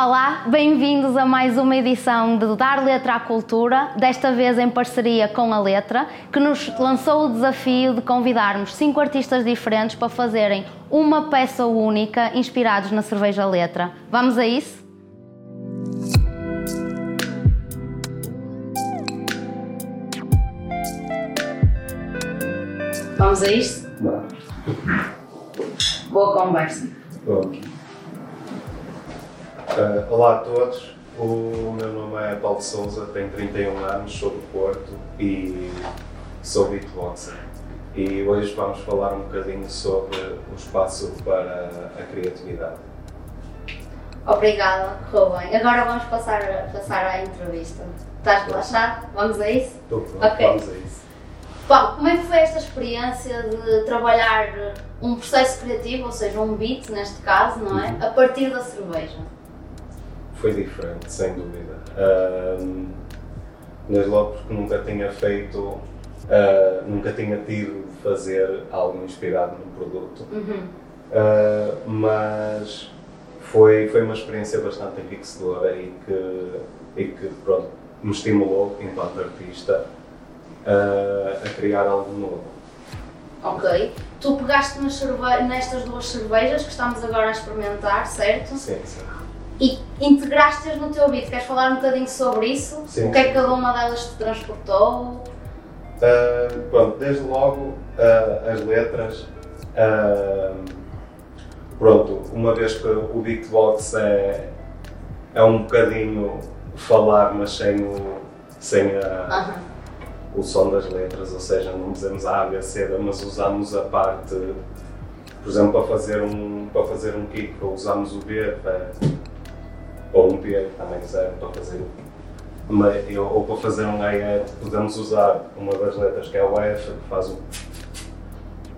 Olá, bem-vindos a mais uma edição de Dar Letra à Cultura, desta vez em parceria com a Letra, que nos lançou o desafio de convidarmos cinco artistas diferentes para fazerem uma peça única inspirados na cerveja Letra. Vamos a isso? Vamos a isto? Boa conversa. Bom. Uh, olá a todos, o meu nome é Paulo Souza, tenho 31 anos, sou do Porto e sou beatboxer. E hoje vamos falar um bocadinho sobre o espaço para a criatividade. Obrigada, correu bem. Agora vamos passar, passar à entrevista. Estás relaxado? Vamos a isso? Estou pronto, okay. vamos a isso. Paulo, como é que foi esta experiência de trabalhar um processo criativo, ou seja, um beat neste caso, não é? Uhum. A partir da cerveja? Foi diferente, sem dúvida. Um, desde logo porque nunca tinha feito, uh, nunca tinha tido de fazer algo inspirado num produto. Uhum. Uh, mas foi, foi uma experiência bastante enriquecedora e que, e que pronto, me estimulou, enquanto artista, uh, a criar algo novo. Ok. Tu pegaste nestas duas cervejas que estamos agora a experimentar, certo? Sim, sim e integraste-as no teu beat. Queres falar um bocadinho sobre isso? Sim. O que é que cada uma delas te transportou? Uh, pronto, desde logo uh, as letras. Uh, pronto, uma vez que o beatbox é, é um bocadinho falar, mas sem o, sem a, o som das letras, ou seja, não dizemos A, B, C, mas usamos a parte, por exemplo, para fazer um, para fazer um kick, usamos o B para ou um P também serve para fazer uma, ou para fazer um hi podemos usar uma das letras que é o F que faz o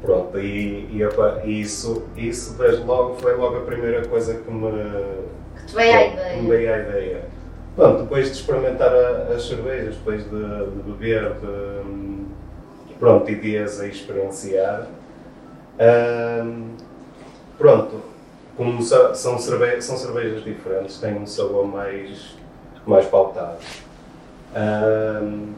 pronto e, e, e isso isso desde logo foi logo a primeira coisa que me que te veio à ideia. me veio à ideia. Pronto depois de experimentar a, as cervejas depois de, de beber de, pronto e dias a experienciar hum, pronto como são, cerve são cervejas diferentes, têm um sabor mais, mais pautado. Um,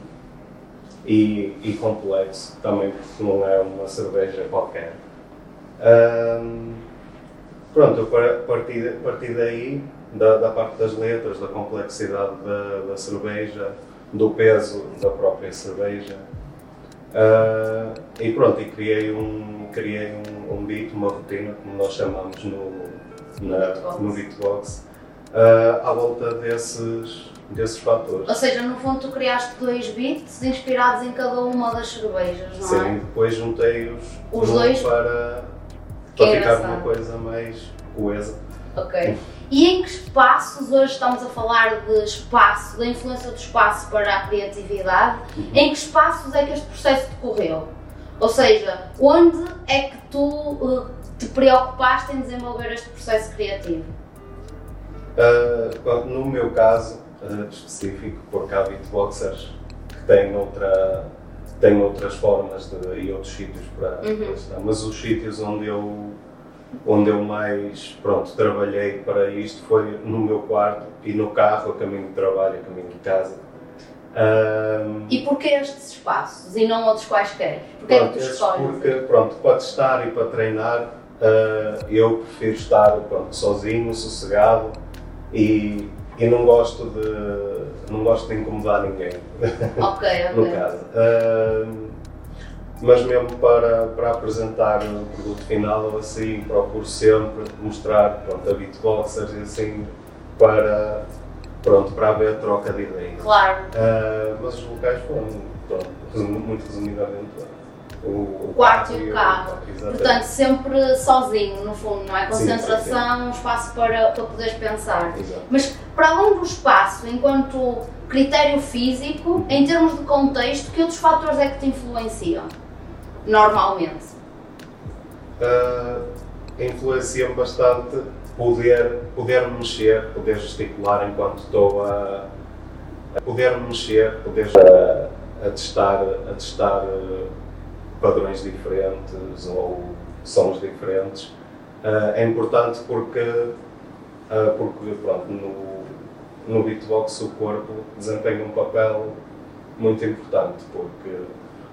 e, e, complexo também, porque não é uma cerveja qualquer. Um, pronto, partir, a partir daí, da, da, parte das letras, da complexidade da, da cerveja, do peso da própria cerveja, uh, e pronto, e criei um, criei um, um beat, uma rotina, como nós chamamos no, na, no beatbox, uh, à volta desses, desses fatores. Ou seja, no fundo tu criaste dois beats inspirados em cada uma das cervejas, não Sim, é? Sim, depois juntei-os Os dois para, para ficar uma coisa mais coesa. Ok. E em que espaços, hoje estamos a falar de espaço, da influência do espaço para a criatividade, em que espaços é que este processo decorreu? Ou seja, onde é que tu uh, te preocupaste em desenvolver este processo criativo? Uh, no meu caso uh, específico, porque há beatboxers que têm, outra, têm outras formas de, e outros sítios para, uhum. para estar, mas os sítios onde eu, onde eu mais pronto, trabalhei para isto foi no meu quarto e no carro, a caminho de trabalho, a caminho de casa. Um, e porquê estes espaços e não outros quaisquer? Porquê pronto, que tu escolhes? Porque, pronto, para testar e para treinar, uh, eu prefiro estar pronto, sozinho, sossegado e, e não gosto de não gosto de incomodar ninguém. Ok, ok. no caso. Uh, mas mesmo para, para apresentar o produto final, assim, procuro sempre mostrar pronto, a beatboxers e assim para, pronto, para haver troca de ideias. Claro. Uh, mas os locais foram, pronto, muito resumidamente, o, o quarto e o carro. Portanto, sempre sozinho, no fundo, não é? Concentração, sim, sim, sim. espaço para, para poderes pensar. Exato. Mas para além do espaço, enquanto critério físico, em termos de contexto, que outros fatores é que te influenciam? Normalmente? Uh, Influencia-me bastante poder, poder mexer, poder gesticular enquanto estou a, a poder mexer, poder a, a testar, a testar padrões diferentes ou sons diferentes. Uh, é importante porque uh, porque pronto, no, no beatbox o corpo desempenha um papel muito importante, porque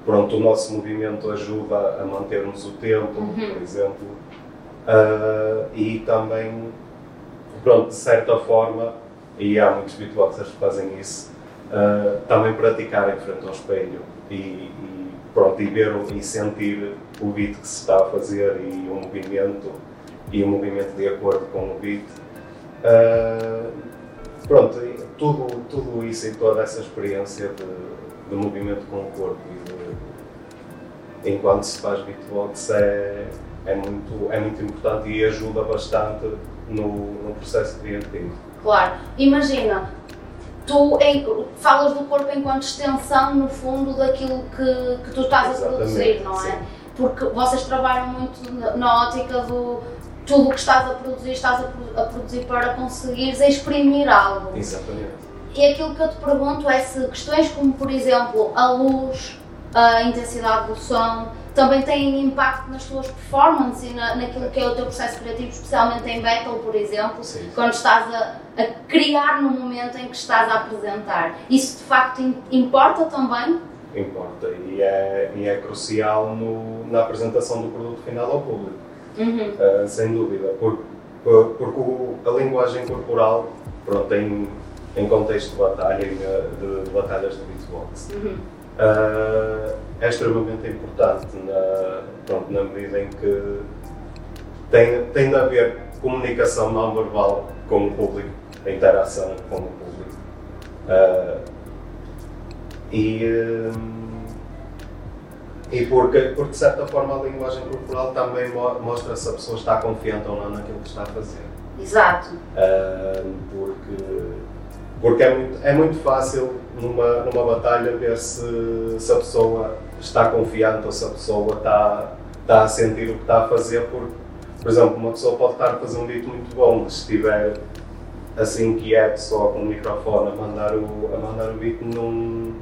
pronto, o nosso movimento ajuda a mantermos o tempo, Uhum. por exemplo, uh, e também, pronto, de certa forma, e há muitos beatboxers que fazem isso, uh, também praticar em frente ao espelho e, e, pronto, e ver e sentir o beat que se está a fazer e o movimento e o movimento de acordo com o beat. Uh, pronto, tudo, tudo isso e toda essa experiência de, de movimento com o corpo e de, enquanto se faz beatbox é, é, muito, é muito importante e ajuda bastante no, no processo criativo. Claro. Imagina, tu em- falas do corpo enquanto extensão, no fundo, daquilo que, que tu estás a Exatamente, produzir, não é? sim. Porque vocês trabalham muito na, na ótica do tudo o que estás a produzir, estás a, a produzir para conseguires exprimir algo. Exatamente. E aquilo que eu te pergunto é se questões como, por exemplo, a luz, a intensidade do som, também têm impacto nas tuas performances e na, naquilo que é o teu processo criativo, especialmente em battle, por exemplo, Sim. quando estás a, a criar no momento em que estás a apresentar. Isso de facto im- importa também? Importa e é, e é crucial no, na apresentação do produto final ao público. Uhum. Uh, sem dúvida, por- por- porque o- a linguagem corporal, pronto, em, em contexto de batalha, de, de batalhas de beatbox, Uhum. Uh, é extremamente importante na, pronto, na medida em que tem, tem de haver comunicação não verbal com o público, a interação com o público. Uh, e, hum, e porque, porque, de certa forma, a linguagem corporal também mo- mostra se a pessoa está confiante ou não naquilo que está a fazer. Exato. Hum, porque porque é, muito, é muito fácil numa, numa batalha ver se, se a pessoa está confiante ou se a pessoa está, está a sentir o que está a fazer. Porque, por exemplo, uma pessoa pode estar a fazer um dito muito bom, mas se estiver assim quieto, só com o microfone a mandar o, a mandar o beat, não.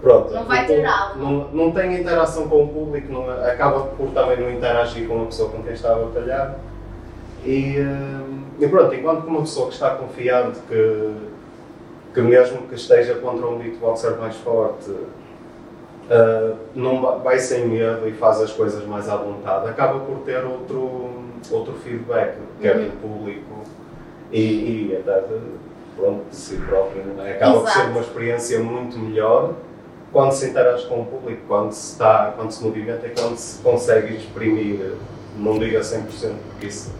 Pronto, Não vai ter algo. Não, não tem interação com o público, não, acaba por também não interagir com a pessoa com quem está a batalhar. E, hum, e pronto, enquanto que uma pessoa que está confiante que, que mesmo que esteja contra um beatboxer mais forte, ah, não vai, sem medo e faz as coisas mais à vontade, acaba por ter outro, outro feedback, quer do público e, e até de, pronto, de si próprio. é? Acaba por ser Exato. uma experiência muito melhor quando se interage com o público, quando se, está, quando se movimenta e quando se consegue exprimir, não diga 100% porque isso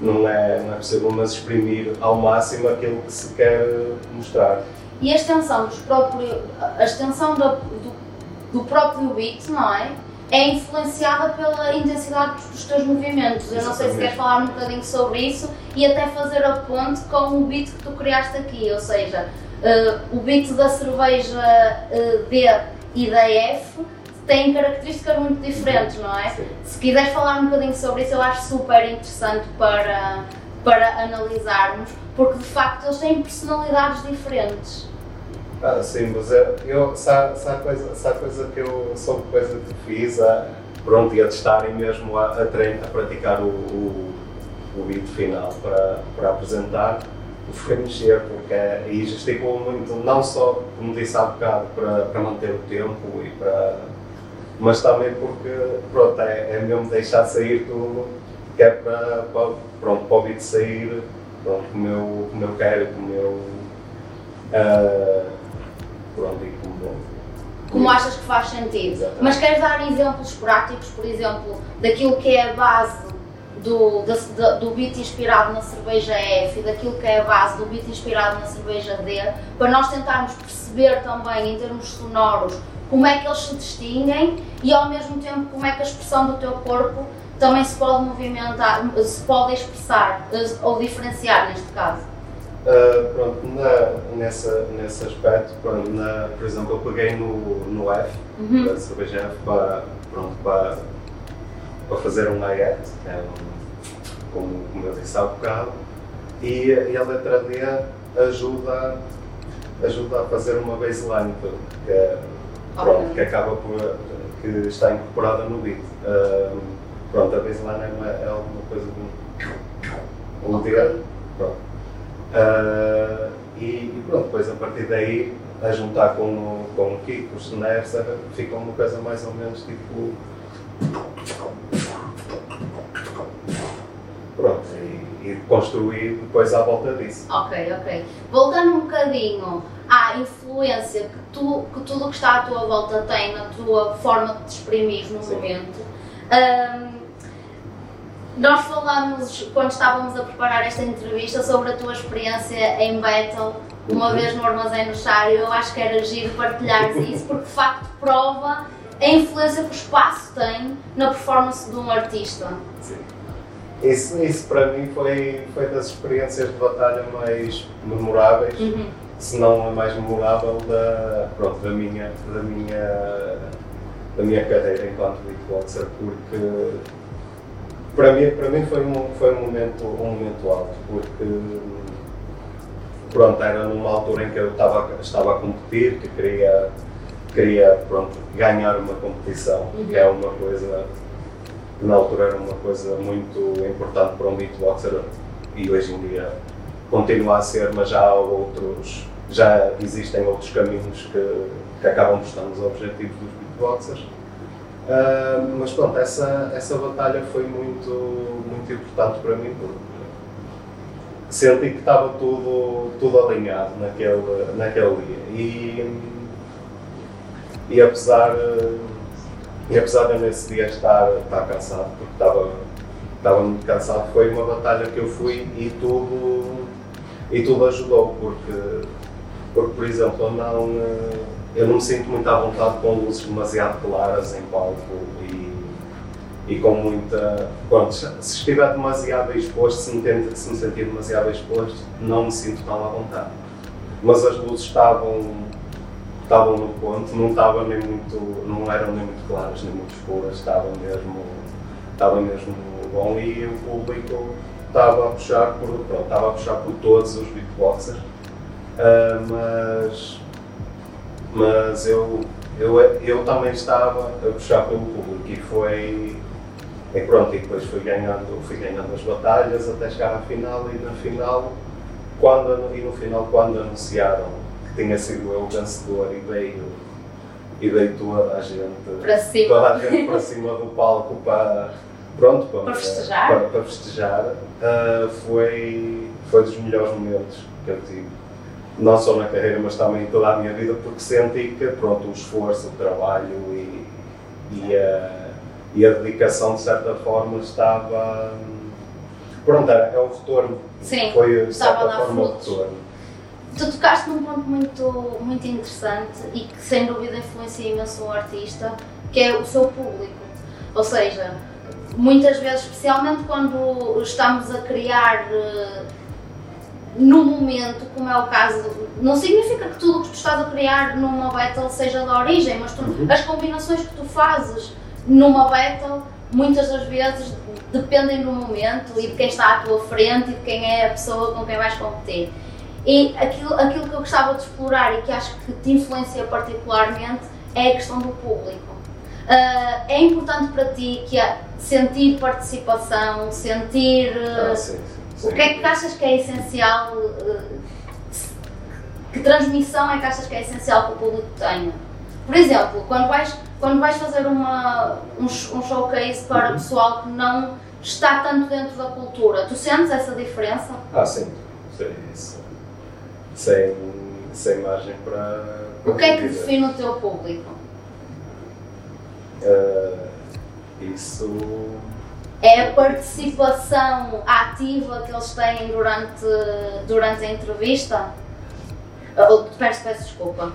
não é, não é possível, mas exprimir ao máximo aquilo que se quer mostrar. E a extensão dos próprios, a extensão da- do, do próprio beat, não é? É influenciada pela intensidade dos- teus movimentos. Eu não sei se queres falar um bocadinho sobre isso e até fazer a ponte com o beat que tu criaste aqui, ou seja, eh, o beat da cerveja eh, D e da F têm características muito diferentes, não é? Se quiseres falar um bocadinho sobre isso, eu acho super interessante para, para analisarmos, porque de facto eles têm personalidades diferentes. Ah, sim, mas eu, eu se, há coisa, há coisa que eu soube coisa que fiz, ah, pronto, ia testar e mesmo a, a, trein, a praticar o, o, o beat final para, para apresentar, foi mexer, porque é, e gesticulo muito, não só, como disse há bocado, para, para manter o tempo e para. Mas também porque, pronto, é, é mesmo deixar sair tudo, que é para, para, pronto, para o beat sair, pronto, como eu, como eu quero, como eu. ah, pronto, e como. Como achas que faz sentido. Exatamente. Mas queres dar exemplos práticos, por exemplo, daquilo que é a base do, da- do beat inspirado na cerveja F e daquilo que é a base do beat inspirado na cerveja D, para nós tentarmos perceber também, em termos sonoros, como é que eles se distinguem e ao mesmo tempo como é que a expressão do teu corpo também se pode movimentar, se pode expressar eh, ou diferenciar neste caso. Ah, pronto, na, nessa, nesse aspecto, pronto, na, por exemplo, eu peguei no, no F, Uhum. da cerveja F, para, pronto, para, para fazer um que é um, como, como eu disse há bocado, e, e a letra D ajuda, ajuda a fazer uma baseline, que, é, pronto, que acaba por, que está incorporada no beat. Ah, pronto, a baseline é, uma, é alguma coisa de um, um Ok. D Pronto. Uh, e, e, pronto, depois a partir daí, a juntar com, o, com o Kiko, o Schneerser, fica uma coisa mais ou menos tipo. Construir depois à volta disso. Ok, ok. Voltando um bocadinho à influência que, tu, que tudo o que está à tua volta tem na tua forma de te exprimir no Sim. momento. Um, nós falamos, quando estávamos a preparar esta entrevista, sobre a tua experiência em Battle, uma uhum. vez no Armazém no Chário. Eu acho que era giro partilhares isso, porque de facto prova a influência que o espaço tem na performance de um artista. Sim. Isso, isso para mim foi, foi das experiências de batalha mais memoráveis. Uhum se não a mais memorável da, pronto, da, minha, da, minha, da minha carreira enquanto beatboxer, porque para mim, para mim foi, um, foi um, momento, um momento alto, porque pronto, era numa altura em que eu estava, estava a competir, que queria, queria pronto, ganhar uma competição, uhum. que é uma coisa que na altura era uma coisa muito importante para um beatboxer e hoje em dia continua a ser, mas já há outros, já existem outros caminhos que, que acabam por estar nos objetivos dos beatboxers. Uh, mas pronto, essa, essa batalha foi muito, muito importante para mim porque senti que estava tudo, tudo alinhado naquele, naquele dia. E, e apesar, e apesar de nesse dia estar, estar cansado, porque estava, estava muito cansado, foi uma batalha que eu fui e tudo e tudo ajudou, porque, porque por exemplo, eu não, eh, eu não me sinto muito à vontade com luzes demasiado claras em palco e, e com muita. Pronto, se estiver demasiado exposto, se me, tento, se me sentir demasiado exposto, não me sinto tão à vontade. Mas as luzes estavam, estavam no ponto, não estavam nem muito, não eram nem muito claras nem muito escuras, estavam mesmo, estava mesmo bom e o público estava a puxar por, pronto, estava a puxar por todos os beatboxers, uh, mas, mas eu, eu, eu também estava a puxar pelo público e foi e pronto, e depois fui ganhando, fui ganhando as batalhas até chegar à final e na final, quando, e no final quando anunciaram tinha sido eu o vencedor e veio e veio toda a gente para cima, toda a gente para cima do palco para pronto, para, para festejar, para, para festejar uh, foi, foi dos melhores momentos que eu tive. Não só na carreira, mas também em toda a minha vida, porque senti que pronto, o esforço, o trabalho e, e, a, e a dedicação, de certa forma, estava. Pronto, é o retorno. Sim, foi de certa forma o retorno. Tu tocaste num ponto muito, muito interessante e que sem dúvida influencia imenso o artista, que é o seu público. Ou seja, muitas vezes, especialmente quando estamos a criar uh, no momento, como é o caso, não significa que tudo o que tu estás a criar numa battle seja da origem, mas tu, uhum. as combinações que tu fazes numa battle, muitas das vezes dependem do momento e de quem está à tua frente e de quem é a pessoa com quem vais competir. E aquilo, aquilo que eu gostava de explorar e que acho que te influencia particularmente é a questão do público. Uh, é importante para ti que a, sentir participação, sentir. Uh, ah, sim, sim, o que é que achas que é essencial? Uh, que transmissão é que achas que é essencial que o público tenha? Por exemplo, quando vais, quando vais fazer uma, um, um showcase para uhum. pessoal que não está tanto dentro da cultura, tu sentes essa diferença? Ah, sim, sei isso. Sem, sem margem para. para o que é que define o teu público? Uh, isso. É a participação ativa que eles têm durante, durante a entrevista? Oh, peço, peço desculpa.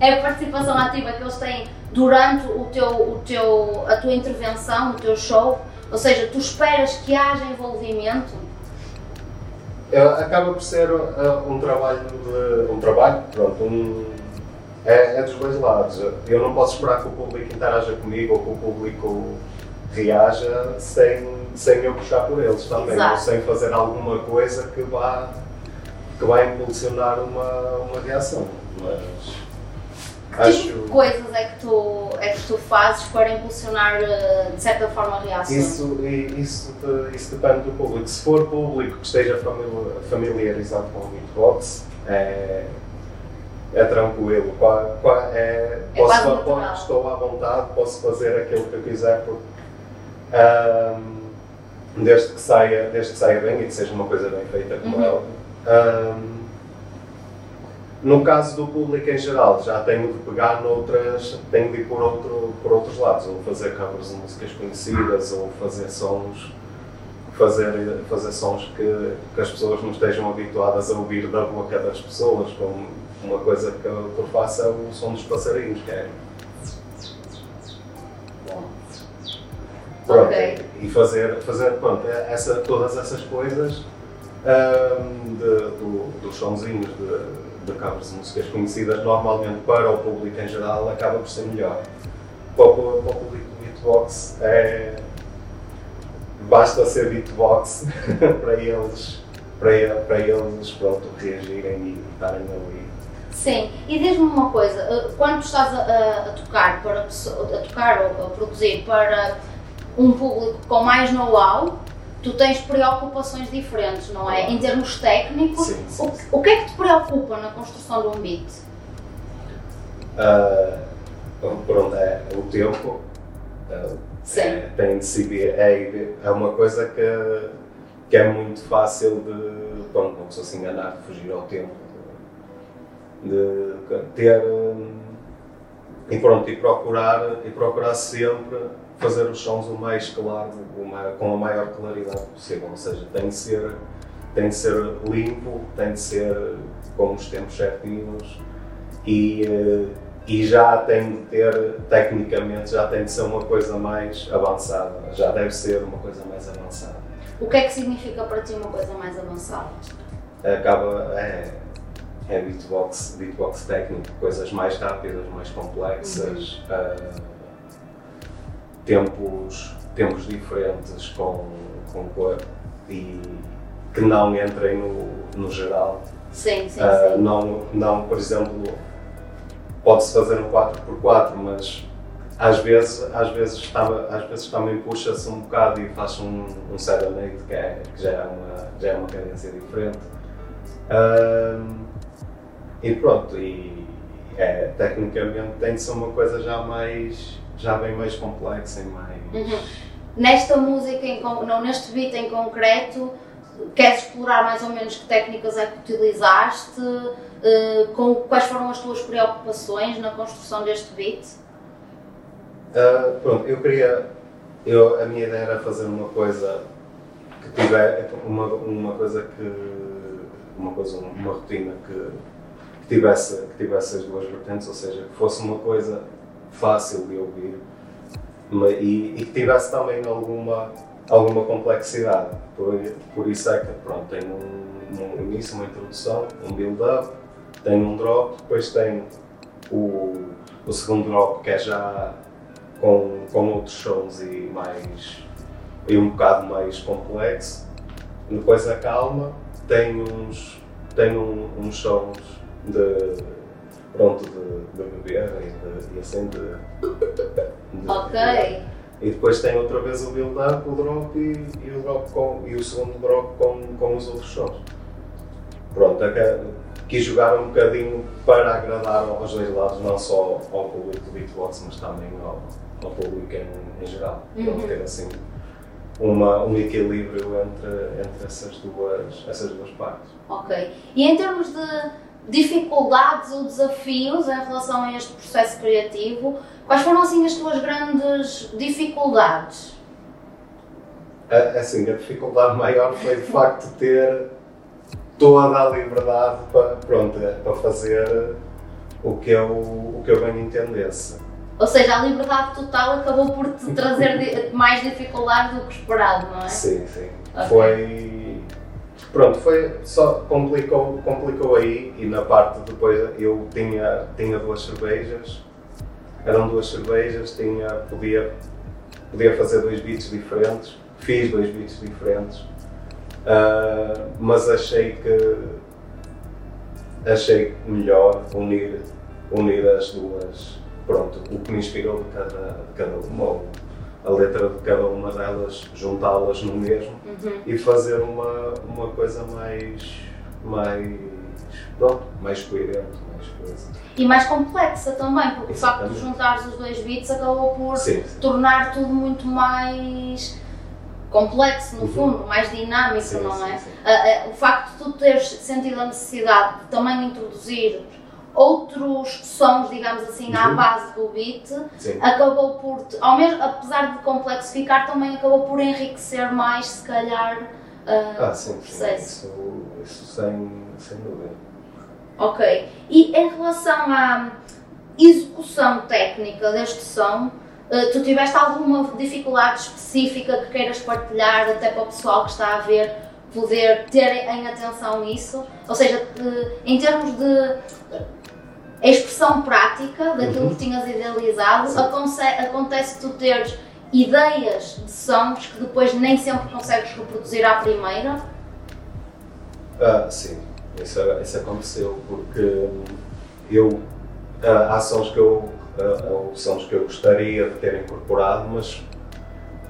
É a participação ativa que eles têm durante o teu, o teu, a tua intervenção, o teu show? Ou seja, tu esperas que haja envolvimento? Acaba por ser uh, um trabalho de, um trabalho, pronto, um, é, é, dos dois lados. Eu não posso esperar que o público interaja comigo ou que o público reaja sem, sem eu puxar por eles também, Exato. ou sem fazer alguma coisa que vá, que vá impulsionar uma, uma reação. Mas, Que Acho- tipo de coisas é que, tu, é que tu fazes para impulsionar, eh, de certa forma? Isso, e- isso, de- isso depende do público. Se for público que esteja famili- familiarizado com o beatbox, é, é tranquilo. Qua- qua- é, É posso, quase natural. estou à vontade, posso fazer aquilo que eu quiser, porque, ahm, desde, que saia, desde que saia bem e que seja uma coisa bem feita, como Uhum. óbvio. No caso do público em geral, já tenho de pegar noutras, tenho de ir por, outro, por outros lados, ou fazer covers de músicas conhecidas, ou fazer sons, fazer, fazer sons que, que as pessoas não estejam habituadas a ouvir da boca das pessoas, como uma coisa que eu, faço é o som dos passarinhos, que é Bom. Pronto, Ok. E fazer, fazer pronto, essa, todas essas coisas ahm, de- do- dos sonzinhos de, de covers de músicas conhecidas, normalmente para o público em geral, acaba por ser melhor. Para o, para o público beatbox, é, basta ser beatbox para eles, para, para eles pronto, reagirem e estarem ali. Sim, e diz-me uma coisa, eh, quando estás a, a- tocar para a tocar ou a produzir para um público com mais know-how, tu tens preocupações diferentes, não é? Em termos técnicos, Sim, sim, o, que- o que é que te preocupa na construção de um beat? Ah, pronto, é o tempo. Sim. é, tem de seguir. É, é uma coisa que, que é muito fácil de. Pronto, uma pessoa se enganar, de fugir ao tempo. De, de ter. hum, E pronto, e procurar, e procurar sempre fazer os sons o mais claro, o ma- com a maior claridade possível. Ou seja, tem de ser, tem de ser limpo, tem de ser com os tempos certinhos e, eh, e já tem de ter, tecnicamente, já tem de ser uma coisa mais avançada. Já deve ser uma coisa mais avançada. O que é que significa para ti uma coisa mais avançada? Acaba, é, é beatbox, beatbox técnico, coisas mais rápidas, mais complexas, ah, tempos, tempos diferentes com, com cor e que não entrem no, no geral. Sim, sim, Ah, sim. não, não, por exemplo, pode-se fazer um 4x4, mas às vezes, às vezes, está, às vezes também puxa-se um bocado e faz um, um serenade que, é, que já, é uma, já é uma cadência diferente. Ahm, e pronto, e é, tecnicamente tem de ser uma coisa já mais, já bem mais complexa e mais... Uhum. Nesta música, em, não, neste beat em concreto, queres explorar mais ou menos que técnicas é que utilizaste? Eh, com, quais foram as tuas preocupações na construção deste beat? Ah, pronto, eu queria. Eu, a minha ideia era fazer uma coisa que tiver. Uma, uma coisa que. Uma coisa, uma rotina que, que, tivesse, que tivesse as duas vertentes, ou seja, que fosse uma coisa fácil de ouvir e, e que tivesse também alguma, alguma complexidade. Por, por isso é que pronto, tem um, um início, uma introdução, um build-up, tem um drop, depois tem o, o segundo drop que é já com, com outros sons e mais e um bocado mais complexo. Depois acalma, tem uns, tem um- uns sons de pronto de, de beber e, de, e assim de, de- Ok. E depois tem outra vez o build-up, o drop e, e o drop com, e o segundo drop com, com os outros sons. Pronto, é que- quis jogar um bocadinho para agradar aos dois lados, não só ao público do beatbox, mas também ao, ao público em, em geral. Uhum. Uhum. ter assim uma, um equilíbrio entre, entre essas, duas, essas duas partes. Ok. E em termos de dificuldades ou desafios em relação a este processo criativo, quais foram assim as tuas grandes dificuldades? Assim, a dificuldade maior foi de facto ter toda a liberdade para, pronto, para fazer o que eu, o que eu bem entendesse. Ou seja, a liberdade total acabou por te trazer mais dificuldade do que esperado, não é? Sim, sim. Ok. Foi. Pronto, foi. Só complicou, complicou aí e na parte depois eu tinha, tinha duas cervejas, eram duas cervejas, tinha, podia, podia fazer dois beats diferentes, fiz dois beats diferentes, ah, mas achei que achei melhor unir unir as duas, pronto, o que me inspirou de cada, de cada uma, a letra de cada uma delas, juntá-las no mesmo Uhum. e fazer uma, uma coisa mais, mais, pronto, mais coerente, mais coisa. E mais complexa também, porque o facto de juntares os dois beats acabou por Sim, sim. tornar tudo muito mais complexo, no Uhum. fundo, mais dinâmico, Sim, não é? o facto de tu teres sentido a necessidade de também introduzir outros sons, digamos assim, à Uhum. base do beat, Sim. acabou por, ao mesmo, apesar de complexificar, também acabou por enriquecer mais, se calhar. ah, Ah, sim, sim. processo. Isso, isso sem, sem dúvida. Ok. E em relação à execução técnica deste som, eh, tu tiveste alguma dificuldade específica que queiras partilhar até para o pessoal que está a ver poder ter em atenção isso? Ou seja, eh, em termos de eh, expressão prática daquilo Uhum. que tinhas idealizado, acontece tu teres ideias de sons que depois nem sempre consegues reproduzir à primeira? Ah, sim, isso, isso aconteceu porque eu ah, há sons que eu ah, ou sons que eu gostaria de ter incorporado, mas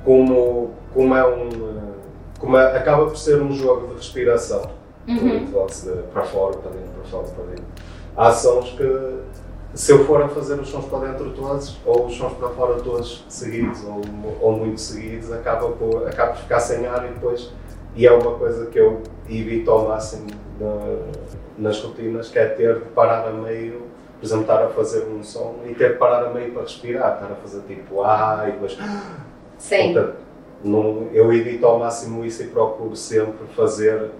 como, como é um como é- acaba por ser um jogo de respiração, Uhum. muito para fora, para dentro, para fora, para dentro. Há sons que se eu for a fazer os sons para dentro todos, ou os sons para fora todos seguidos, ou, ou muito seguidos, acaba por, acaba por ficar sem ar e depois. E é uma coisa que eu evito ao máximo na- nas rotinas, que é ter de parar a meio, por exemplo, estar a fazer um som e ter de parar a meio para respirar, estar a fazer tipo ah e depois. Sim. Portanto, não- eu evito ao máximo isso e procuro sempre fazer,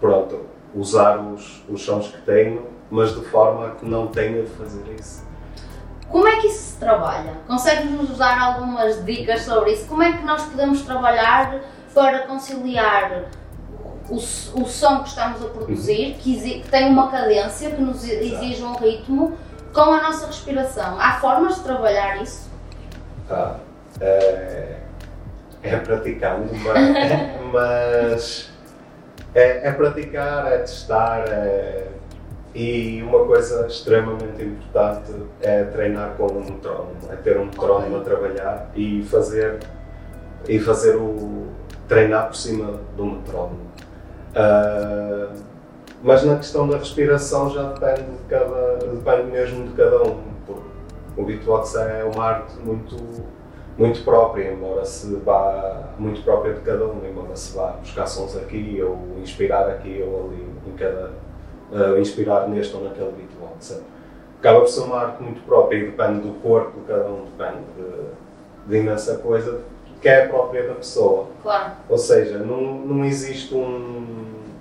pronto, usar os, os sons que tenho, mas de forma que não tenha de fazer isso. Como é que isso se trabalha? Consegues-nos dar algumas dicas sobre isso? Como é que nós podemos trabalhar para conciliar o, o som que estamos a produzir, que, que tem uma cadência, que nos exige um ritmo, com a nossa respiração? Há formas de trabalhar isso? Ah, é, é praticando, mas, mas é, é praticar, é testar, é- e uma coisa extremamente importante é treinar com um metrónomo, é ter um metrónomo a trabalhar e fazer, e fazer o treinar por cima do metrónomo. Ah, mas na questão da respiração já depende, de cada, depende mesmo de cada um. porque O beatbox é uma arte muito, muito própria, embora se vá muito própria de cada um, embora se vá buscar sons aqui ou inspirar aqui ou ali em cada ah, inspirar neste ou naquele beatbox. Acaba por ser uma arte muito própria e depende do corpo cada um, depende de, de imensa coisa que é própria da pessoa. Claro. Ou seja, não, não existe um.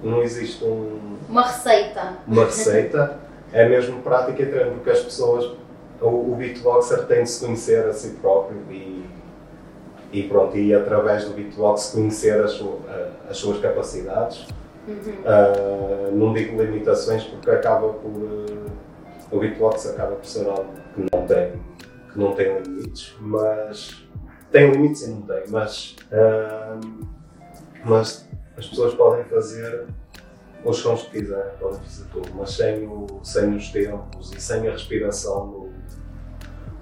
Não existe um, Uma receita. uma receita, é mesmo prática e treino, porque as pessoas. O, o beatboxer tem de se conhecer a si próprio e, e pronto, e através do beatbox conhecer as, as suas capacidades. Uhum. Ah, não digo limitações porque acaba por. eh, o beatbox acaba por ser algo que não tem, que não tem limites, mas. Tem limites e não tem, mas. ah, mas as pessoas podem fazer os sons que quiserem, podem fazer tudo, mas sem, o, sem os tempos e sem a respiração no,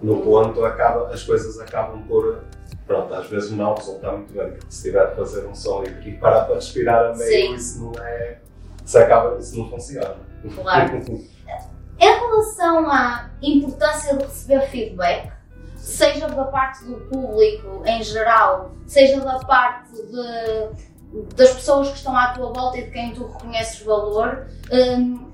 no ponto, acaba, as coisas acabam por. Pronto, às vezes não resultar muito bem, porque se tiver a fazer um som e, e parar para respirar a meio, Sim. isso não é. Isso, acaba, isso não funciona. Claro. Em relação à importância de receber feedback, seja da parte do público em geral, seja da parte de- das pessoas que estão à tua volta e de quem tu reconheces valor, hum,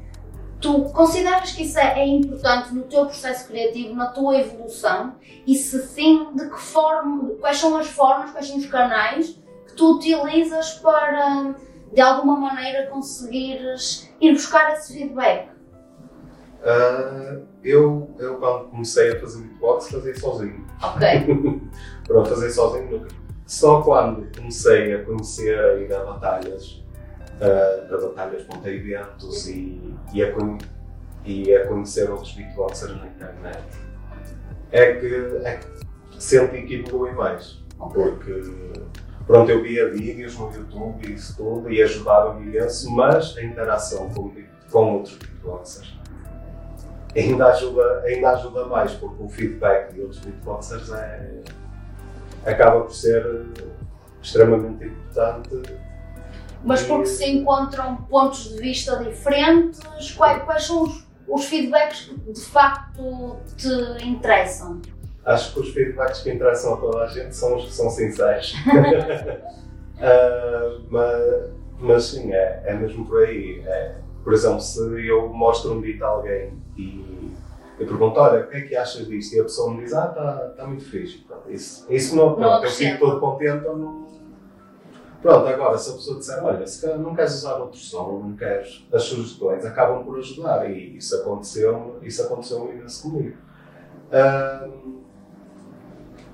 tu consideras que isso é, é importante no teu processo criativo, na tua evolução? E se sim, de que forma, quais são as formas, quais são os canais que tu utilizas para, de alguma maneira, conseguires ir buscar esse feedback? Ah, eu, eu, quando comecei a fazer beatbox, fazia sozinho. Ok. Pronto, fazer sozinho nunca. Só quando comecei a conhecer a ir a batalhas, ah, a batalhas para eventos e, e, a, e a conhecer outros beatboxers na internet, é que, é que senti que evolui mais. Porque, pronto, eu via vídeos no YouTube e isso tudo e ajudava-me imenso, mas a interação com, com outros beatboxers ainda ajuda, ainda ajuda mais, porque o feedback de outros beatboxers é, acaba por ser extremamente importante. Mas porque se encontram pontos de vista diferentes, quais, quais são os, os feedbacks que de facto te interessam? Acho que os feedbacks que interessam a toda a gente são os que são sinceros. uh, mas, mas sim, é, é mesmo por aí. É, por exemplo, se eu mostro um beat a alguém e eu pergunto, olha, o que é que achas disto? E a pessoa me diz, ah, está tá muito fixe. Pronto, isso, isso não, pronto, eu fico todo contente, eu não... Pronto, agora, se a pessoa disser, olha, se não queres usar outro som, não queres, as sugestões acabam por ajudar e isso aconteceu, isso aconteceu imenso comigo.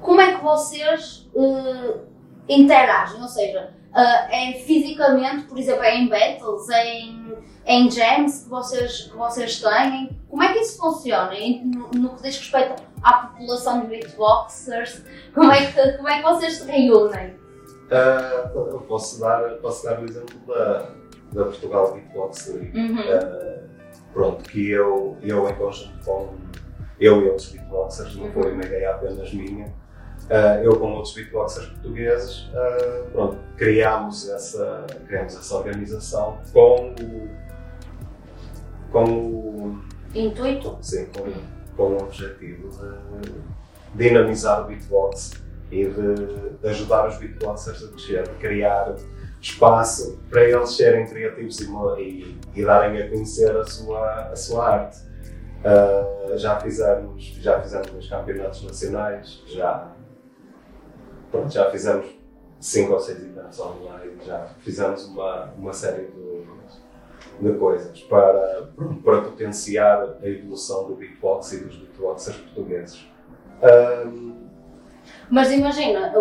Como é que vocês uh, interagem? Ou seja, uh, é fisicamente, por exemplo, é em battles, é em, é em jams que vocês, que vocês têm? Como é que isso funciona? No, no que diz respeito à população de beatboxers, como é que, como é que vocês se reúnem? Uh, eu posso dar, posso dar o exemplo da, da Portugal Beatbox League. Uhum. Uh, pronto, que eu, eu em conjunto com eu e outros beatboxers, não foi uma ideia apenas minha, uh, eu com outros beatboxers portugueses, pronto, criámos essa, criámos essa organização com o, com o intuito? Sim, com, com o objetivo de dinamizar o beatbox e de, de ajudar os beatboxers a crescer, de criar espaço para eles serem criativos e, e, e darem a conhecer a sua, a sua arte. Uh, já fizemos já fizemos os campeonatos nacionais, já, pronto, já fizemos cinco ou seis eventos online, já fizemos uma, uma série de, de coisas para, para potenciar a evolução do beatbox e dos beatboxers portugueses. Uh, mas imagina,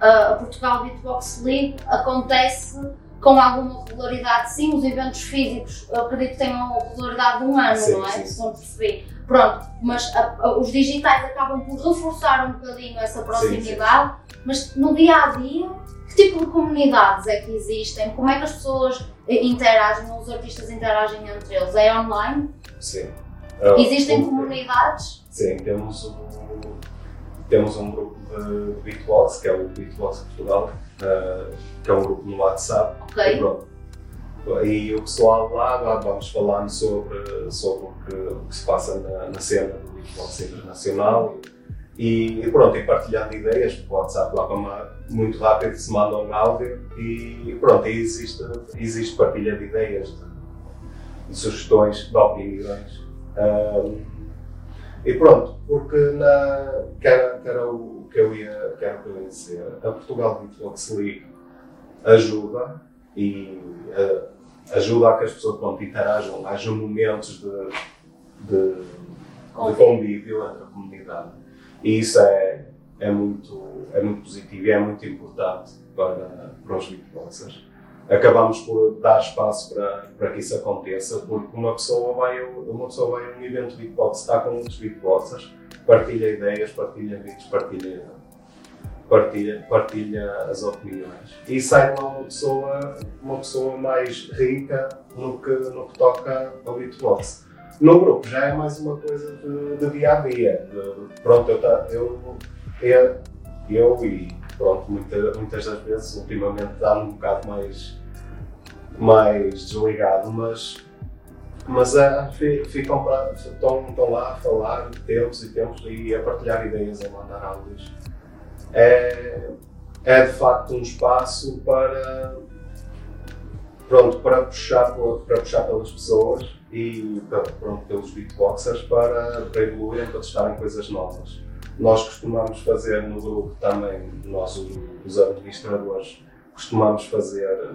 a Portugal Beatbox League acontece com alguma regularidade, sim, os eventos físicos eu acredito que tenham uma regularidade de um ano, sim, não é? Se não percebi. Pronto, mas a, a, os digitais acabam por reforçar um bocadinho essa proximidade, sim, sim. mas no dia a dia, que tipo de comunidades é que existem? Como é que as pessoas interagem, os artistas interagem entre eles? É online? Sim. Existem comunidades? Sim, temos um, temos um grupo de Beatbox, que é o Beatbox Portugal, uh, que é um grupo no WhatsApp. Ok. E, pronto. e o pessoal lá, lá vamos falando sobre, sobre o, que, o que se passa na, na cena do Beatbox internacional e, e, pronto, e partilhando ideias, porque o WhatsApp lá como muito rápido se manda um áudio e pronto, e existe, existe partilha de ideias, de, de sugestões, de opiniões. Um, e pronto, porque na, que, era, que era o que eu ia, que era o que eu ia dizer, a Portugal Beatbox League ajuda e uh, ajuda a que as pessoas pronto, interajam, haja momentos de, de, de convívio. entre a comunidade. E isso é, é, muito, é muito positivo e é muito importante para, para os beatboxers acabamos por dar espaço para, para que isso aconteça, porque uma pessoa vai, uma pessoa vai a um evento de beatbox, está com muitos beatboxers, partilha ideias, partilha vídeos, partilha, partilha, partilha as opiniões. E sai lá uma pessoa, uma pessoa mais rica no que, no que toca ao beatbox. No grupo já é mais uma coisa de, de dia a dia. De, pronto, eu, eu, eu, eu e pronto, muita, muitas das vezes, ultimamente, dá-me um bocado mais, mais desligado, mas, mas é, ficam para, estão, estão lá a falar tempos e tempos e a partilhar ideias, a mandar áudios. É, é de facto um espaço para, pronto, para, puxar, para puxar pelas pessoas e pronto, pelos beatboxers para, para evoluírem, para testarem coisas novas. Nós costumamos fazer no grupo também, nós os administradores, costumamos fazer,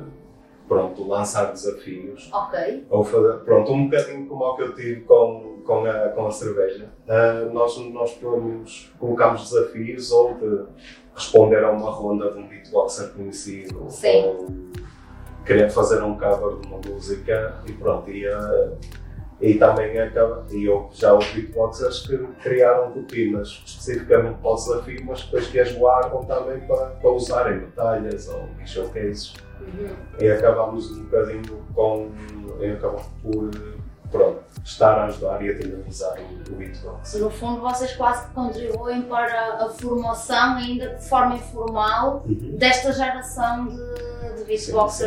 pronto, lançar desafios. Ok. Ou fazer, pronto, um bocadinho como o que eu tive com, com, a, com a cerveja. Uh, nós, nós pelo menos colocamos desafios ou de responder a uma ronda de um beatboxer conhecido. Sim. Ou querer fazer um cover de uma música e pronto, ia e também acaba, e eu já ouvi beatboxers que criaram rotinas especificamente para o desafio, mas depois que as guardam também para, para usar em batalhas ou em showcases. Uhum. E acabamos um bocadinho com. Acabamos por. Pronto. estar a ajudar e a dinamizar o, o beatbox. No fundo, vocês quase que contribuem para a formação, ainda de forma informal, Uhum. desta geração de, de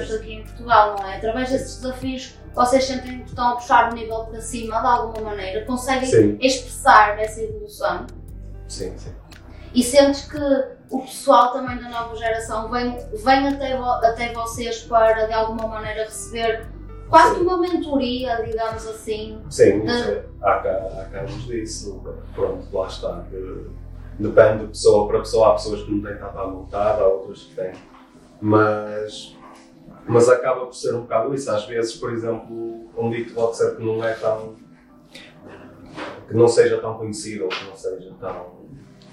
sim. aqui em Portugal, não é? Através desses desafios, vocês sentem que estão a puxar o nível para cima de alguma maneira, conseguem Sim. expressar essa evolução Sim, sim. e sentes que o pessoal também da nova geração vem, vem até, vo- até vocês para de alguma maneira receber quase uma mentoria, digamos assim. Sim, Ah. sim. há, há casos disso. Pronto, lá está. depende de pessoa para pessoa. Há pessoas que não têm tanto à vontade, há outras que têm. Mas, mas acaba por ser um bocado isso. Às vezes, por exemplo, um beatboxer que não é tão. que não seja tão conhecido que não seja tão.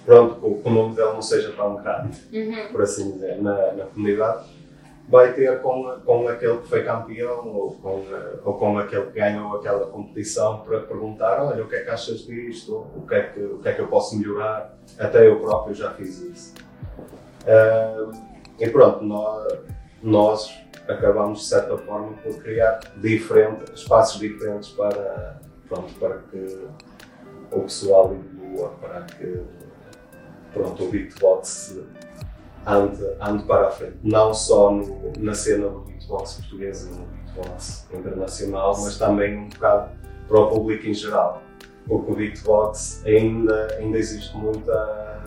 Pronto, que o nome dele não seja tão grande Uhum. por assim dizer, na, na comunidade, vai ter com, com aquele que foi campeão ou com, ou com aquele que ganhou aquela competição para perguntar: olha, o que é que achas disto? O que é que, o que, é que eu posso melhorar? Até eu próprio já fiz isso. Ah, e pronto, nós, nós acabamos de certa forma por criar diferente, espaços diferentes para, pronto, para que o pessoal evolua, para que pronto, o beatbox ande, ande para a frente. Não só no- na cena do beatbox português e no beatbox internacional, mas também um bocado para o público em geral. Porque o beatbox ainda, ainda existe muita.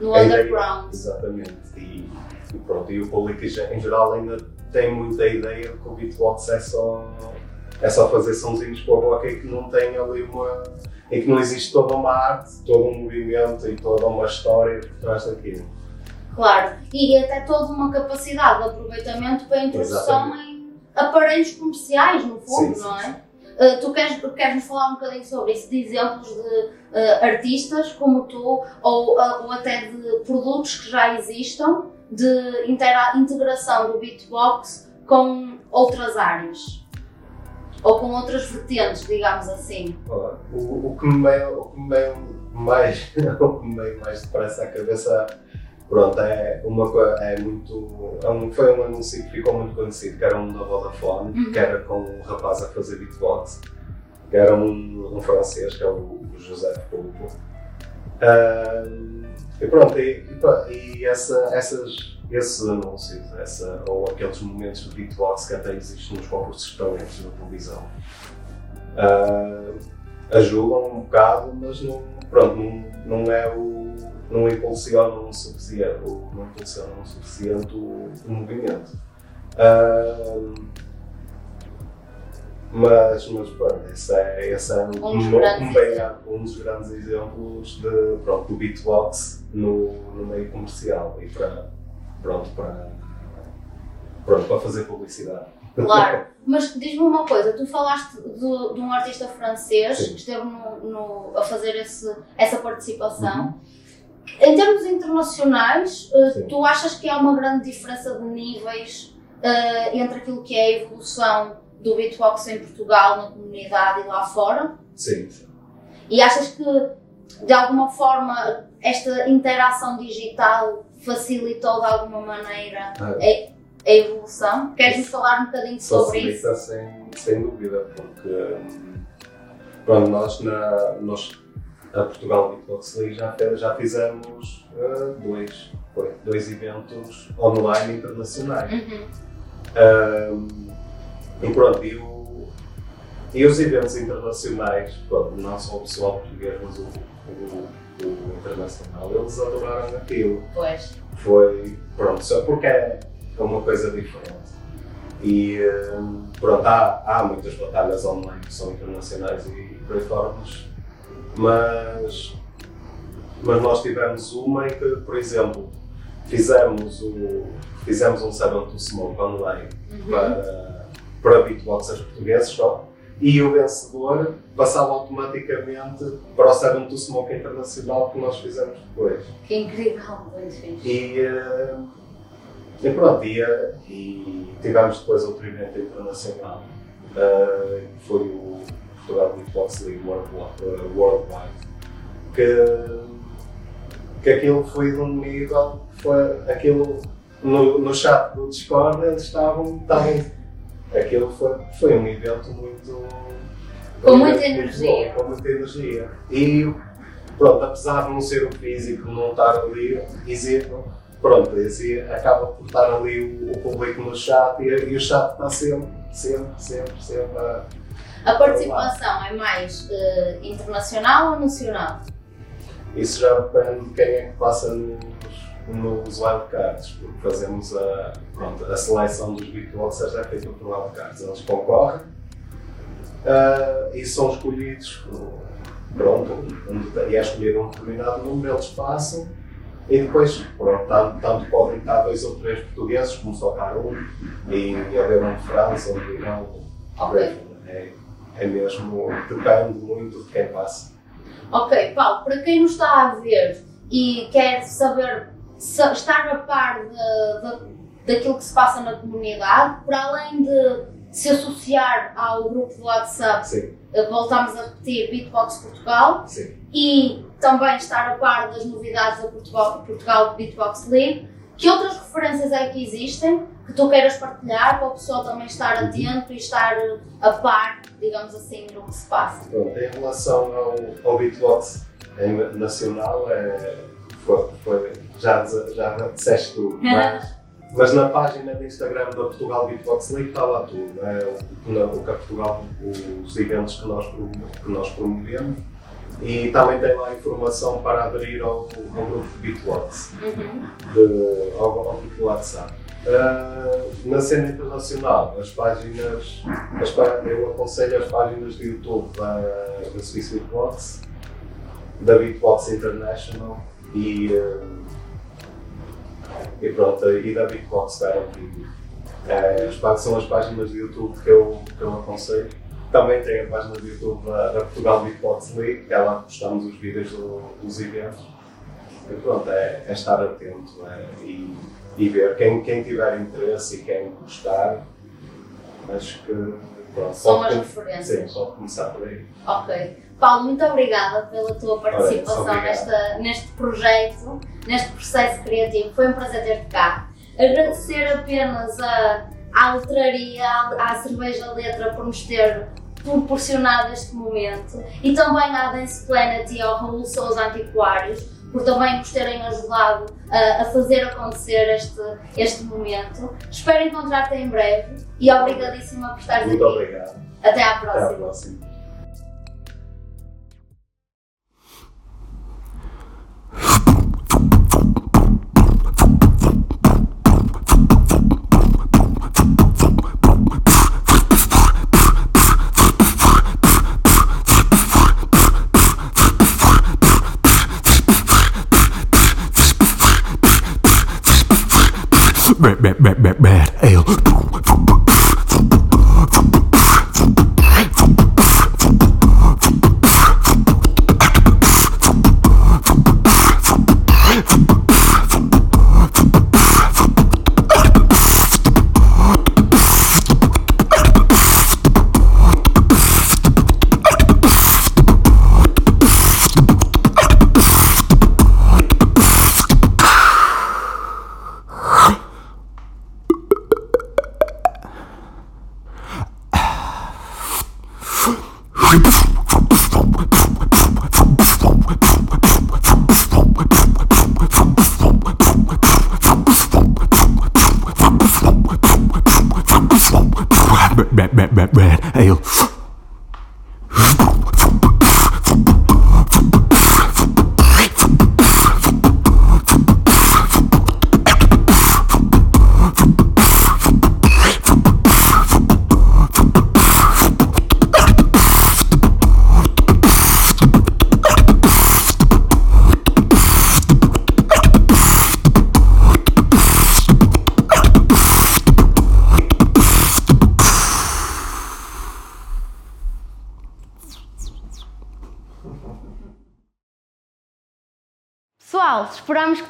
No underground. Exatamente. E, e pronto, e o público em ge- em geral ainda tem muita ideia de que o beatbox é só, é só fazer sonzinhos com a boca e que não tem ali uma. e que não existe toda uma arte, todo um movimento e toda uma história por trás daquilo. Claro, e até toda uma capacidade de aproveitamento para a introdução Exatamente. em aparelhos comerciais, no fundo, Sim, sim, não é? sim. Uh, tu queres, queres falar um bocadinho sobre isso, de exemplos de uh, artistas como tu, ou, uh, ou até de produtos que já existam, de integração do beatbox com outras áreas? Ou com outras vertentes, digamos assim. Olha, O, o que me veio, o que me veio mais, o que me veio mais depressa à cabeça, pronto, é uma é muito, é um, foi um anúncio que ficou muito conhecido, que era um da Vodafone, Uhum. que era com um rapaz a fazer beatbox, que era um, um francês, que é o, José Pulpo. Ahm, e pronto, e, e, e essa, essas, esses anúncios, essa, ou aqueles momentos de beatbox que até existem nos concursos de talentos na televisão, ah, ajudam um bocado, mas não, pronto, não, não é o. não impulsionam o suficiente, o- não impulsionam o suficiente o, o movimento. Ah, mas, mas pronto, esse é, esse é um, Um dos um, um bem- um dos grandes exemplos de, pronto, do beatbox no, no meio comercial e para, pronto, para, pronto, para fazer publicidade. Claro, mas diz-me uma coisa, tu falaste de, de um artista francês Sim. que esteve no, no- a fazer esse, essa participação. Uhum. Em termos internacionais, eh, Sim. tu achas que há uma grande diferença de níveis eh, entre aquilo que é a evolução do beatbox em Portugal, na comunidade e lá fora? Sim. E achas que, de alguma forma, esta interação digital facilitou de alguma maneira Ah, a evolução? Queres-nos falar um bocadinho sobre isso? Facilita sem, sem dúvida, porque hum, pronto, nós, na, nós a Portugal Beatbox League já, já fizemos ah, dois, foi, dois eventos online internacionais. Uhum. Hum, e pronto, e, o- e os eventos internacionais, pronto, não só o pessoal português, mas o, o, o internacional, eles adoraram aquilo Pois. foi pronto, só porque é uma coisa diferente. E hum, pronto, há, há muitas batalhas online que são internacionais e por aí fora, mas, mas, mas nós tivemos uma em que, por exemplo, fizemos, o, fizemos um Seven to Smoke online Uhum. para, para beatboxers portugueses só. E o vencedor passava automaticamente para o Seven to Smoke Internacional que nós fizemos depois. Que incrível, muito fixe. E, eh, e pronto, e, eh, e tivemos depois outro evento internacional, eh, que foi o Portugal Beatbox League Worldwide, eh, Worldwide que, que aquilo foi de um nível, foi aquilo no, no chat do Discord eles estavam, estavam aquilo foi, foi um evento muito, Com muita energia. Com muita energia. E pronto, apesar de não ser o físico, não estar ali, existe, pronto, esse acaba por estar ali o, o público no chat e, e, o chat está sempre, sempre, sempre, sempre a. A participação é mais uh, internacional ou nacional? Isso já depende de quem é que passa nos, nos wildcards, porque fazemos a, pronto, a seleção dos beatboxers é feita por wildcards. Eles concorrem uh, e são escolhidos, pronto, e é escolhido um determinado número, eles passam e depois, pronto, tanto, tanto podem estar dois ou três portugueses como só estar um e haver um de França, um de Irão. Okay. É, é mesmo, depende muito de quem passa. Ok, Paulo, para quem nos está a ver e quer saber, estar a par de, de, daquilo que se passa na comunidade, para além de se associar ao grupo do WhatsApp, Sim. Eh, voltamos a repetir Beatbox Portugal Sim. e também estar a par das novidades da Portugal, Portugal Beatbox League. Que outras referências é que existem que tu queiras partilhar para o pessoal também estar atento e estar a par, digamos assim, no que se passa? Pronto, em relação ao, ao beatbox nacional, é, foi, foi, já, já disseste tudo, mas, mas na página do Instagram da Portugal Beatbox League está lá tudo, é, o, o que a Portugal, os eventos que nós, que nós promovemos e também tem lá informação para aderir ao, ao grupo Beatbox, uhum. de, ao, ao grupo do WhatsApp. Uh, na cena internacional, as páginas, as, eu aconselho as páginas de YouTube da, da Swiss Beatbox, da Beatbox International e, uh, e pronto, e da Beatbox Therapy. Uh, são as páginas de YouTube que eu, que eu aconselho. Também tem a página do YouTube da, da Portugal Beatbox League, que é lá que postamos os vídeos do, dos eventos. E pronto, é, é estar atento é, e e ver quem, quem tiver interesse e quem gostar, acho que pronto, são as referências. Sim, pode começar por aí. Ok. Paulo, muito obrigada pela tua participação Olha, nesta, neste projeto, neste processo criativo. Foi um prazer ter-te cá. Agradecer apenas a, à letraria, à, à cerveja letra por nos ter proporcionado este momento e também à Dance Planet e ao Raul Souza Antiquários por também nos terem ajudado a, a fazer acontecer este, este momento. Espero encontrar-te em breve e obrigadíssima por estares Muito aqui. Muito obrigado. Até à próxima. Até à próxima. Bad, bad, bad, ale. you.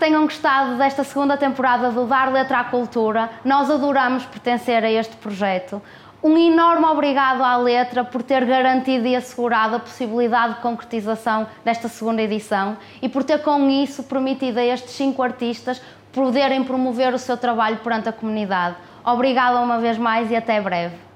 Tenham gostado desta segunda temporada do Dar Letra à Cultura. Nós adoramos pertencer a este projeto. Um enorme obrigado à Letra por ter garantido e assegurado a possibilidade de concretização desta segunda edição e por ter com isso permitido a estes cinco artistas poderem promover o seu trabalho perante a comunidade. Obrigada uma vez mais e até breve.